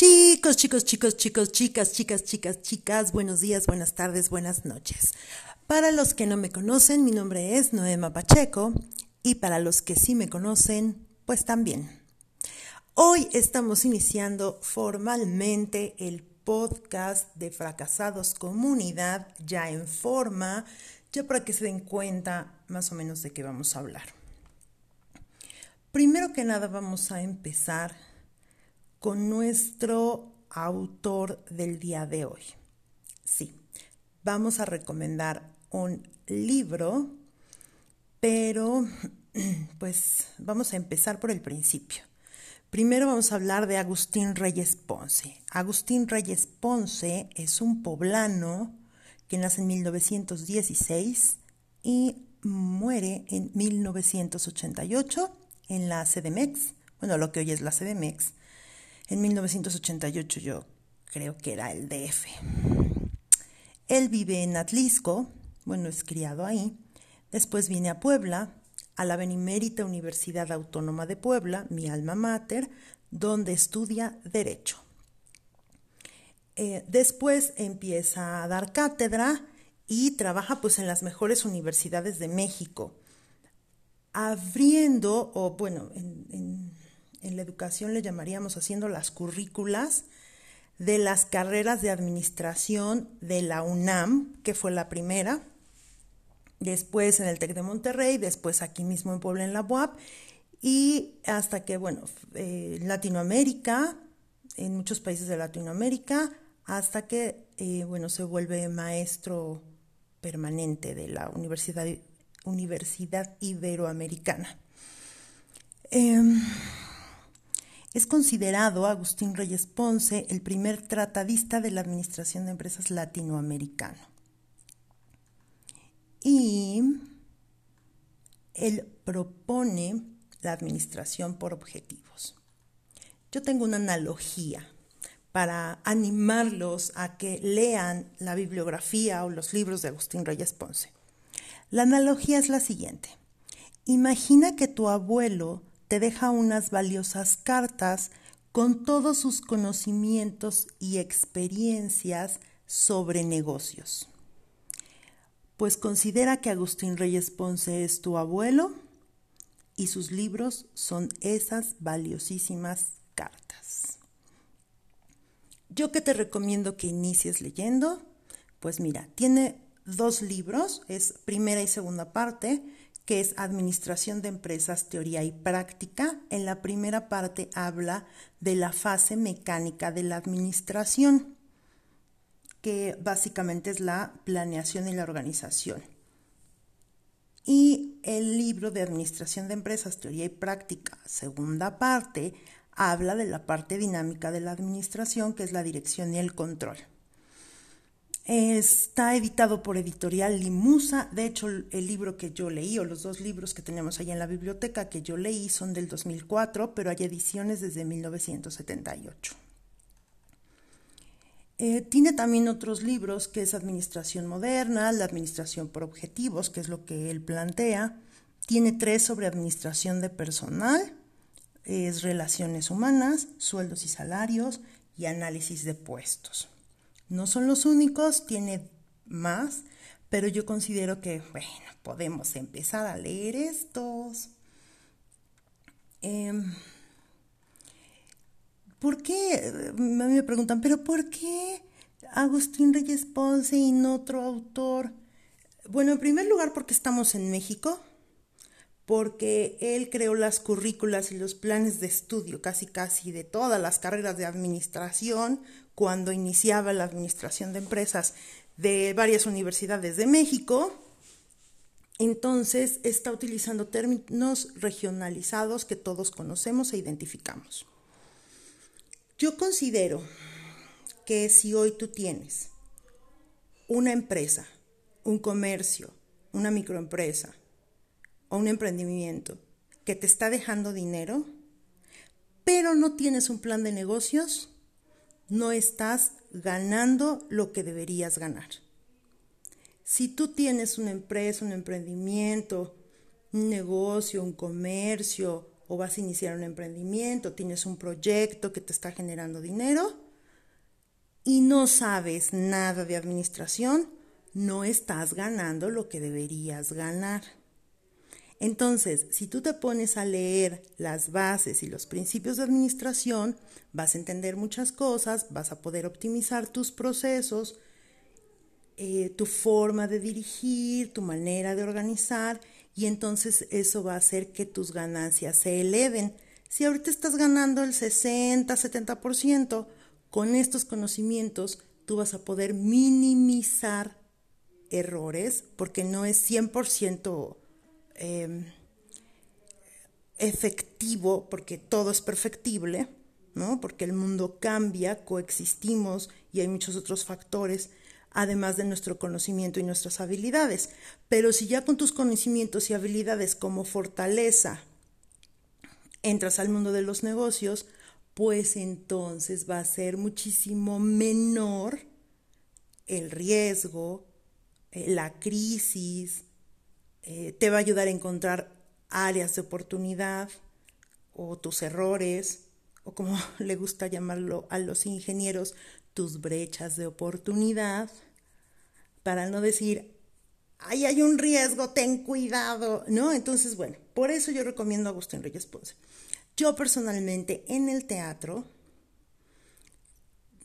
Chicos, chicos, chicos, chicos, chicas, chicas, chicas, chicas, buenos días, buenas tardes, buenas noches. Para los que no me conocen, mi nombre es Noema Pacheco y para los que sí me conocen, pues también. Hoy estamos iniciando formalmente el podcast de Fracasados Comunidad ya en forma, ya para que se den cuenta más o menos de qué vamos a hablar. Primero que nada vamos a empezar con nuestro autor del día de hoy. Sí, vamos a recomendar un libro, pero pues vamos a empezar por el principio. Primero vamos a hablar de Agustín Reyes Ponce. Agustín Reyes Ponce es un poblano que nace en 1916 y muere en 1988 en la CDMEX, bueno, lo que hoy es la CDMEX, en 1988 yo creo que era el DF. Él vive en Atlisco, bueno, es criado ahí. Después viene a Puebla, a la Benemérita Universidad Autónoma de Puebla, mi alma mater, donde estudia Derecho. Eh, después empieza a dar cátedra y trabaja pues en las mejores universidades de México, abriendo, o bueno, en en la educación le llamaríamos haciendo las currículas de las carreras de administración de la UNAM, que fue la primera, después en el TEC de Monterrey, después aquí mismo en Puebla en la UAP, y hasta que, bueno, en Latinoamérica, en muchos países de Latinoamérica, hasta que, eh, bueno, se vuelve maestro permanente de la Universidad, Universidad Iberoamericana. Em, es considerado Agustín Reyes Ponce el primer tratadista de la Administración de Empresas latinoamericano. Y él propone la administración por objetivos. Yo tengo una analogía para animarlos a que lean la bibliografía o los libros de Agustín Reyes Ponce. La analogía es la siguiente. Imagina que tu abuelo te deja unas valiosas cartas con todos sus conocimientos y experiencias sobre negocios. Pues considera que Agustín Reyes Ponce es tu abuelo y sus libros son esas valiosísimas cartas. Yo que te recomiendo que inicies leyendo, pues mira, tiene dos libros, es primera y segunda parte, que es Administración de Empresas, Teoría y Práctica. En la primera parte habla de la fase mecánica de la administración, que básicamente es la planeación y la organización. Y el libro de Administración de Empresas, Teoría y Práctica, segunda parte, habla de la parte dinámica de la administración, que es la dirección y el control. Está editado por Editorial Limusa. De hecho, el libro que yo leí, o los dos libros que tenemos ahí en la biblioteca que yo leí, son del 2004, pero hay ediciones desde 1978. Eh, tiene también otros libros que es Administración Moderna, la Administración por Objetivos, que es lo que él plantea. Tiene tres sobre Administración de Personal, es Relaciones Humanas, Sueldos y Salarios y Análisis de Puestos. No son los únicos, tiene más, pero yo considero que, bueno, podemos empezar a leer estos. Em, ¿Por qué? Me preguntan, ¿pero por qué Agustín Reyes Ponce y no otro autor? Bueno, en primer lugar porque estamos en México, porque él creó las currículas y los planes de estudio casi casi de todas las carreras de administración cuando iniciaba la administración de empresas de varias universidades de México. Entonces está utilizando términos regionalizados que todos conocemos e identificamos. Yo considero que si hoy tú tienes una empresa, un comercio, una microempresa o un emprendimiento que te está dejando dinero, pero no tienes un plan de negocios, no estás ganando lo que deberías ganar. Si tú tienes una empresa, un emprendimiento, un negocio, un comercio o vas a iniciar un emprendimiento, tienes un proyecto que te está generando dinero y no sabes nada de administración, no estás ganando lo que deberías ganar. Entonces, si tú te pones a leer las bases y los principios de administración, vas a entender muchas cosas, vas a poder optimizar tus procesos, eh, tu forma de dirigir, tu manera de organizar, y entonces eso va a hacer que tus ganancias se eleven. Si ahorita estás ganando el 60, 70%, con estos conocimientos tú vas a poder minimizar errores, porque no es 100% Em, efectivo, porque todo es perfectible, ¿no? Porque el mundo cambia, coexistimos y hay muchos otros factores, además de nuestro conocimiento y nuestras habilidades. Pero si ya con tus conocimientos y habilidades como fortaleza entras al mundo de los negocios, pues entonces va a ser muchísimo menor el riesgo, eh, la crisis, eh, te va a ayudar a encontrar áreas de oportunidad o tus errores, o como le gusta llamarlo a los ingenieros, tus brechas de oportunidad, para no decir, ahí hay un riesgo, ten cuidado, ¿no? Entonces, bueno, por eso yo recomiendo a Agustín Reyes Ponce. Yo personalmente en el teatro,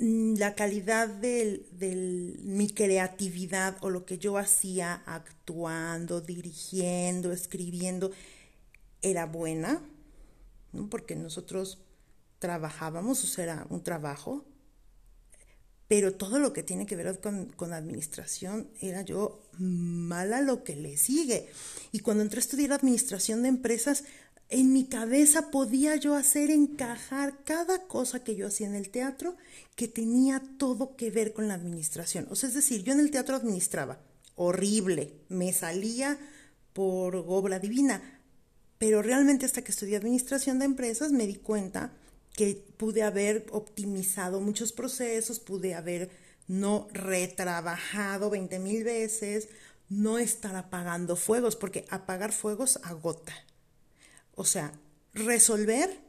la calidad de mi creatividad o lo que yo hacía actuando, dirigiendo, escribiendo, era buena, porque nosotros trabajábamos, o sea, era un trabajo, pero todo lo que tiene que ver con, con, administración era yo mala lo que le sigue. Y cuando entré a estudiar administración de empresas, en mi cabeza podía yo hacer encajar cada cosa que yo hacía en el teatro que tenía todo que ver con la administración. O sea, es decir, yo en el teatro administraba, horrible, me salía por obra divina, pero realmente hasta que estudié administración de empresas me di cuenta que pude haber optimizado muchos procesos, pude haber no retrabajado 20 mil veces, no estar apagando fuegos, porque apagar fuegos agota. O sea, resolver.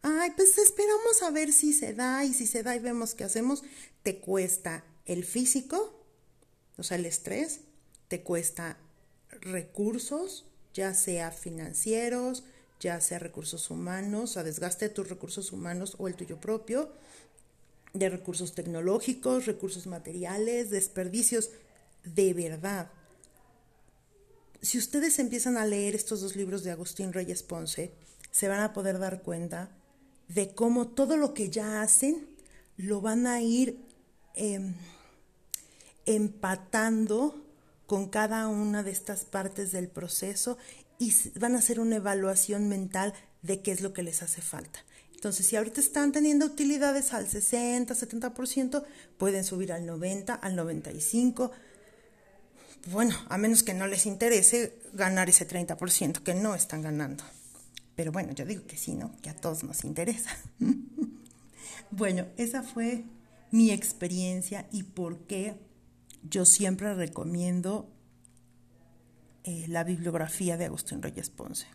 Ay, pues esperamos a ver si se da y si se da y vemos qué hacemos. Te cuesta el físico, o sea, el estrés, te cuesta recursos, ya sea financieros, ya sea recursos humanos, a desgaste de tus recursos humanos o el tuyo propio, de recursos tecnológicos, recursos materiales, desperdicios, de verdad si ustedes empiezan a leer estos dos libros de Agustín Reyes Ponce, se van a poder dar cuenta de cómo todo lo que ya hacen lo van a ir em, empatando con cada una de estas partes del proceso y van a hacer una evaluación mental de qué es lo que les hace falta. Entonces, si ahorita están teniendo utilidades al 60, 70%, pueden subir al 90, al 95, bueno, a menos que no les interese ganar ese 30% que no están ganando. Pero bueno, yo digo que sí, ¿no? Que a todos nos interesa. bueno, esa fue mi experiencia y por qué yo siempre recomiendo eh, la bibliografía de Agustín Reyes Ponce.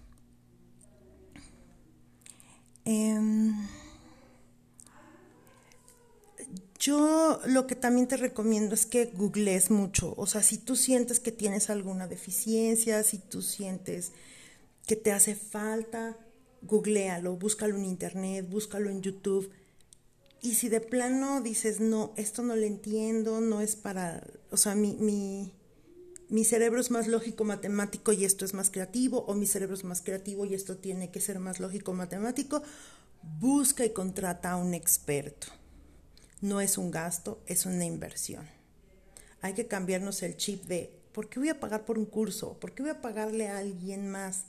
Em, yo lo que también te recomiendo es que googlees mucho. O sea, si tú sientes que tienes alguna deficiencia, si tú sientes que te hace falta, googlealo, búscalo en internet, búscalo en YouTube. Y si de plano dices, no, esto no lo entiendo, no es para, o sea, mi, mi, mi cerebro es más lógico matemático y esto es más creativo, o mi cerebro es más creativo y esto tiene que ser más lógico matemático, busca y contrata a un experto no es un gasto, es una inversión. Hay que cambiarnos el chip de, ¿por qué voy a pagar por un curso? ¿Por qué voy a pagarle a alguien más?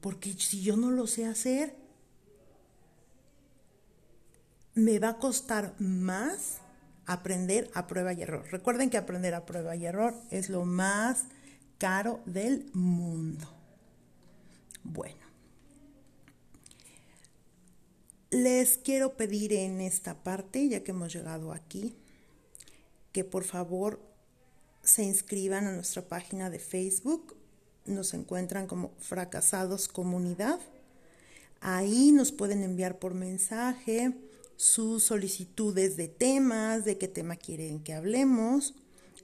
Porque si yo no lo sé hacer, me va a costar más aprender a prueba y error. Recuerden que aprender a prueba y error es lo más caro del mundo. Bueno, Les quiero pedir en esta parte, ya que hemos llegado aquí, que por favor se inscriban a nuestra página de Facebook. Nos encuentran como Fracasados Comunidad. Ahí nos pueden enviar por mensaje sus solicitudes de temas, de qué tema quieren que hablemos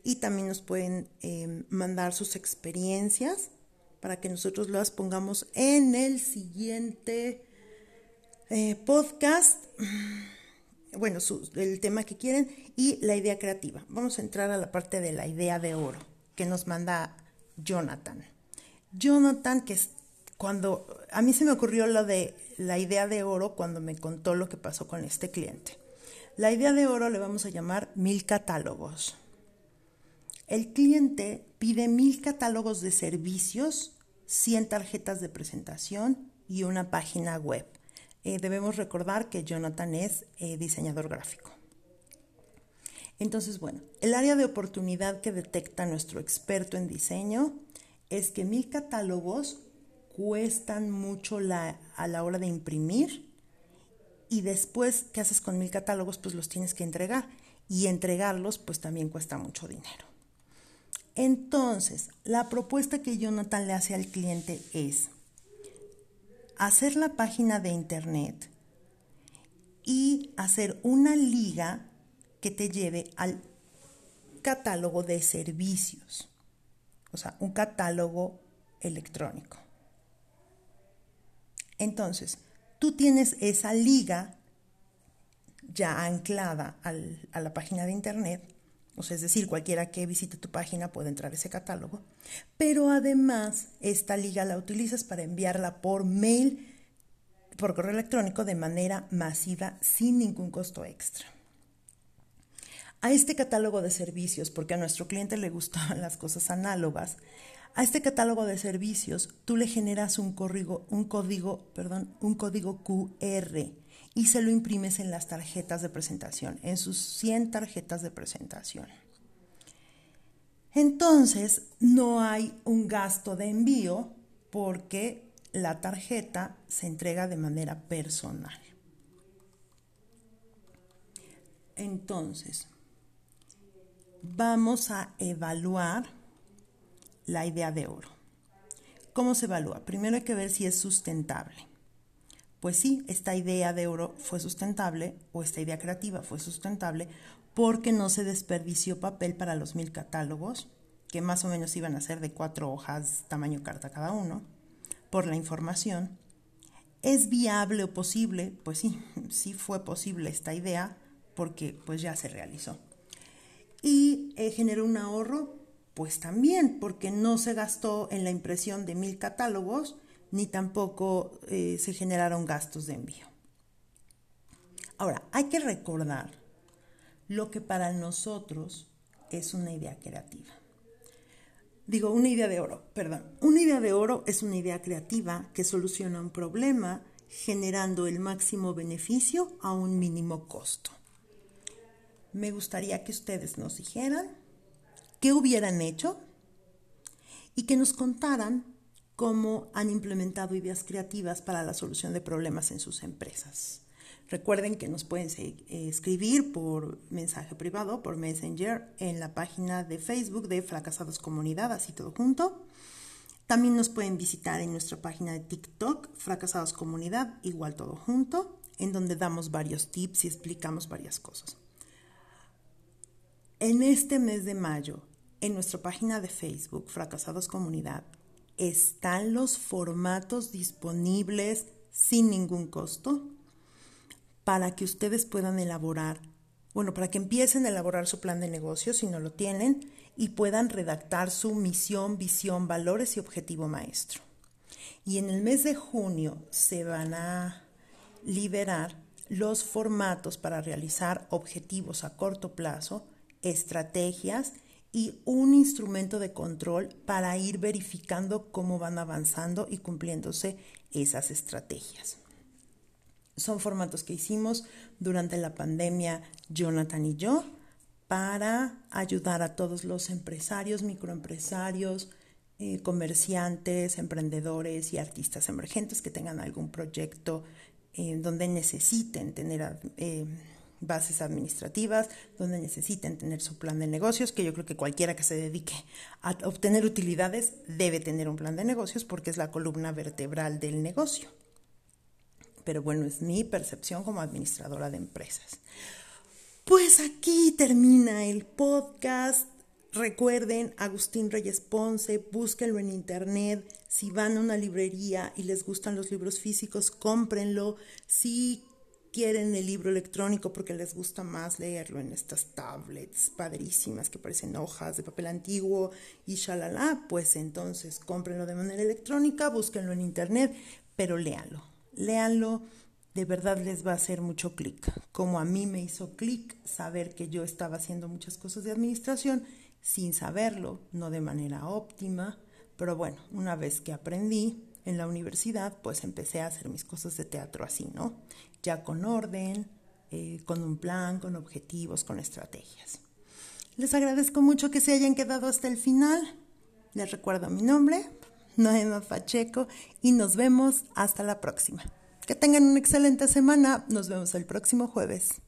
y también nos pueden em, mandar sus experiencias para que nosotros las pongamos en el siguiente eh, podcast. Bueno, el tema que quieren y la idea creativa. Vamos a entrar a la parte de la idea de oro que nos manda Jonathan. Jonathan, que es cuando a mí se me ocurrió lo de la idea de oro cuando me contó lo que pasó con este cliente. La idea de oro le vamos a llamar mil catálogos. El cliente pide mil catálogos de servicios, 100 tarjetas de presentación y una página web. Eh, debemos recordar que Jonathan es eh, diseñador gráfico. Entonces, bueno, el área de oportunidad que detecta nuestro experto en diseño es que mil catálogos cuestan mucho a la hora de imprimir y después, ¿qué haces con mil catálogos? Pues los tienes que entregar y entregarlos pues también cuesta mucho dinero. Entonces, la propuesta que Jonathan le hace al cliente es hacer la página de internet y hacer una liga que te lleve al catálogo de servicios, o sea, un catálogo electrónico. Entonces, tú tienes esa liga ya anclada a la página de internet, o sea, es decir, cualquiera que visite tu página puede entrar a ese catálogo, pero además esta liga la utilizas para enviarla por mail, por correo electrónico de manera masiva sin ningún costo extra. A este catálogo de servicios, porque a nuestro cliente le gustan las cosas análogas, a este catálogo de servicios tú le generas un un código, perdón, un código QR y se lo imprimes en las tarjetas de presentación, en sus 100 tarjetas de presentación. Entonces, no hay un gasto de envío porque la tarjeta se entrega de manera personal. Entonces, vamos a evaluar la idea de oro. ¿Cómo se evalúa? Primero hay que ver si es sustentable. Pues sí, esta idea de oro fue sustentable o esta idea creativa fue sustentable porque no se desperdició papel para los mil catálogos, que más o menos iban a ser de cuatro hojas tamaño carta cada uno, por la información. ¿Es viable o posible? Pues sí, sí fue posible esta idea porque pues ya se realizó. Y eh, generó un ahorro pues también, porque no se gastó en la impresión de mil catálogos, ni tampoco eh, se generaron gastos de envío. Ahora, hay que recordar lo que para nosotros es una idea creativa. Digo, una idea de oro, perdón. Una idea de oro es una idea creativa que soluciona un problema generando el máximo beneficio a un mínimo costo. Me gustaría que ustedes nos dijeran qué hubieran hecho y que nos contaran cómo han implementado ideas creativas para la solución de problemas en sus empresas. Recuerden que nos pueden eh, escribir por mensaje privado, por Messenger, en la página de Facebook de Fracasados Comunidad, así todo junto. También nos pueden visitar en nuestra página de TikTok, Fracasados Comunidad, igual todo junto, en donde damos varios tips y explicamos varias cosas. En este mes de mayo en nuestra página de Facebook, Fracasados Comunidad, están los formatos disponibles sin ningún costo para que ustedes puedan elaborar, bueno, para que empiecen a elaborar su plan de negocio si no lo tienen y puedan redactar su misión, visión, valores y objetivo maestro. Y en el mes de junio se van a liberar los formatos para realizar objetivos a corto plazo, estrategias y un instrumento de control para ir verificando cómo van avanzando y cumpliéndose esas estrategias. Son formatos que hicimos durante la pandemia Jonathan y yo para ayudar a todos los empresarios, microempresarios, eh, comerciantes, emprendedores y artistas emergentes que tengan algún proyecto eh, donde necesiten tener... Eh, bases administrativas, donde necesiten tener su plan de negocios, que yo creo que cualquiera que se dedique a obtener utilidades debe tener un plan de negocios porque es la columna vertebral del negocio. pero bueno, es mi percepción como administradora de empresas. Pues aquí termina el podcast. Recuerden, Agustín Reyes Ponce, búsquenlo en internet. Si van a una librería y les gustan los libros físicos, cómprenlo. Si quieren el libro electrónico porque les gusta más leerlo en estas tablets padrísimas que parecen hojas de papel antiguo y shalala, pues entonces cómprenlo de manera electrónica, búsquenlo en internet, pero léanlo. Léanlo, de verdad les va a hacer mucho clic. Como a mí me hizo clic saber que yo estaba haciendo muchas cosas de administración sin saberlo, no de manera óptima, pero bueno, una vez que aprendí en la universidad, pues empecé a hacer mis cosas de teatro así, ¿no? Ya con orden, eh, con un plan, con objetivos, con estrategias. Les agradezco mucho que se hayan quedado hasta el final. Les recuerdo mi nombre, Noema Pacheco, y nos vemos hasta la próxima. Que tengan una excelente semana. Nos vemos el próximo jueves.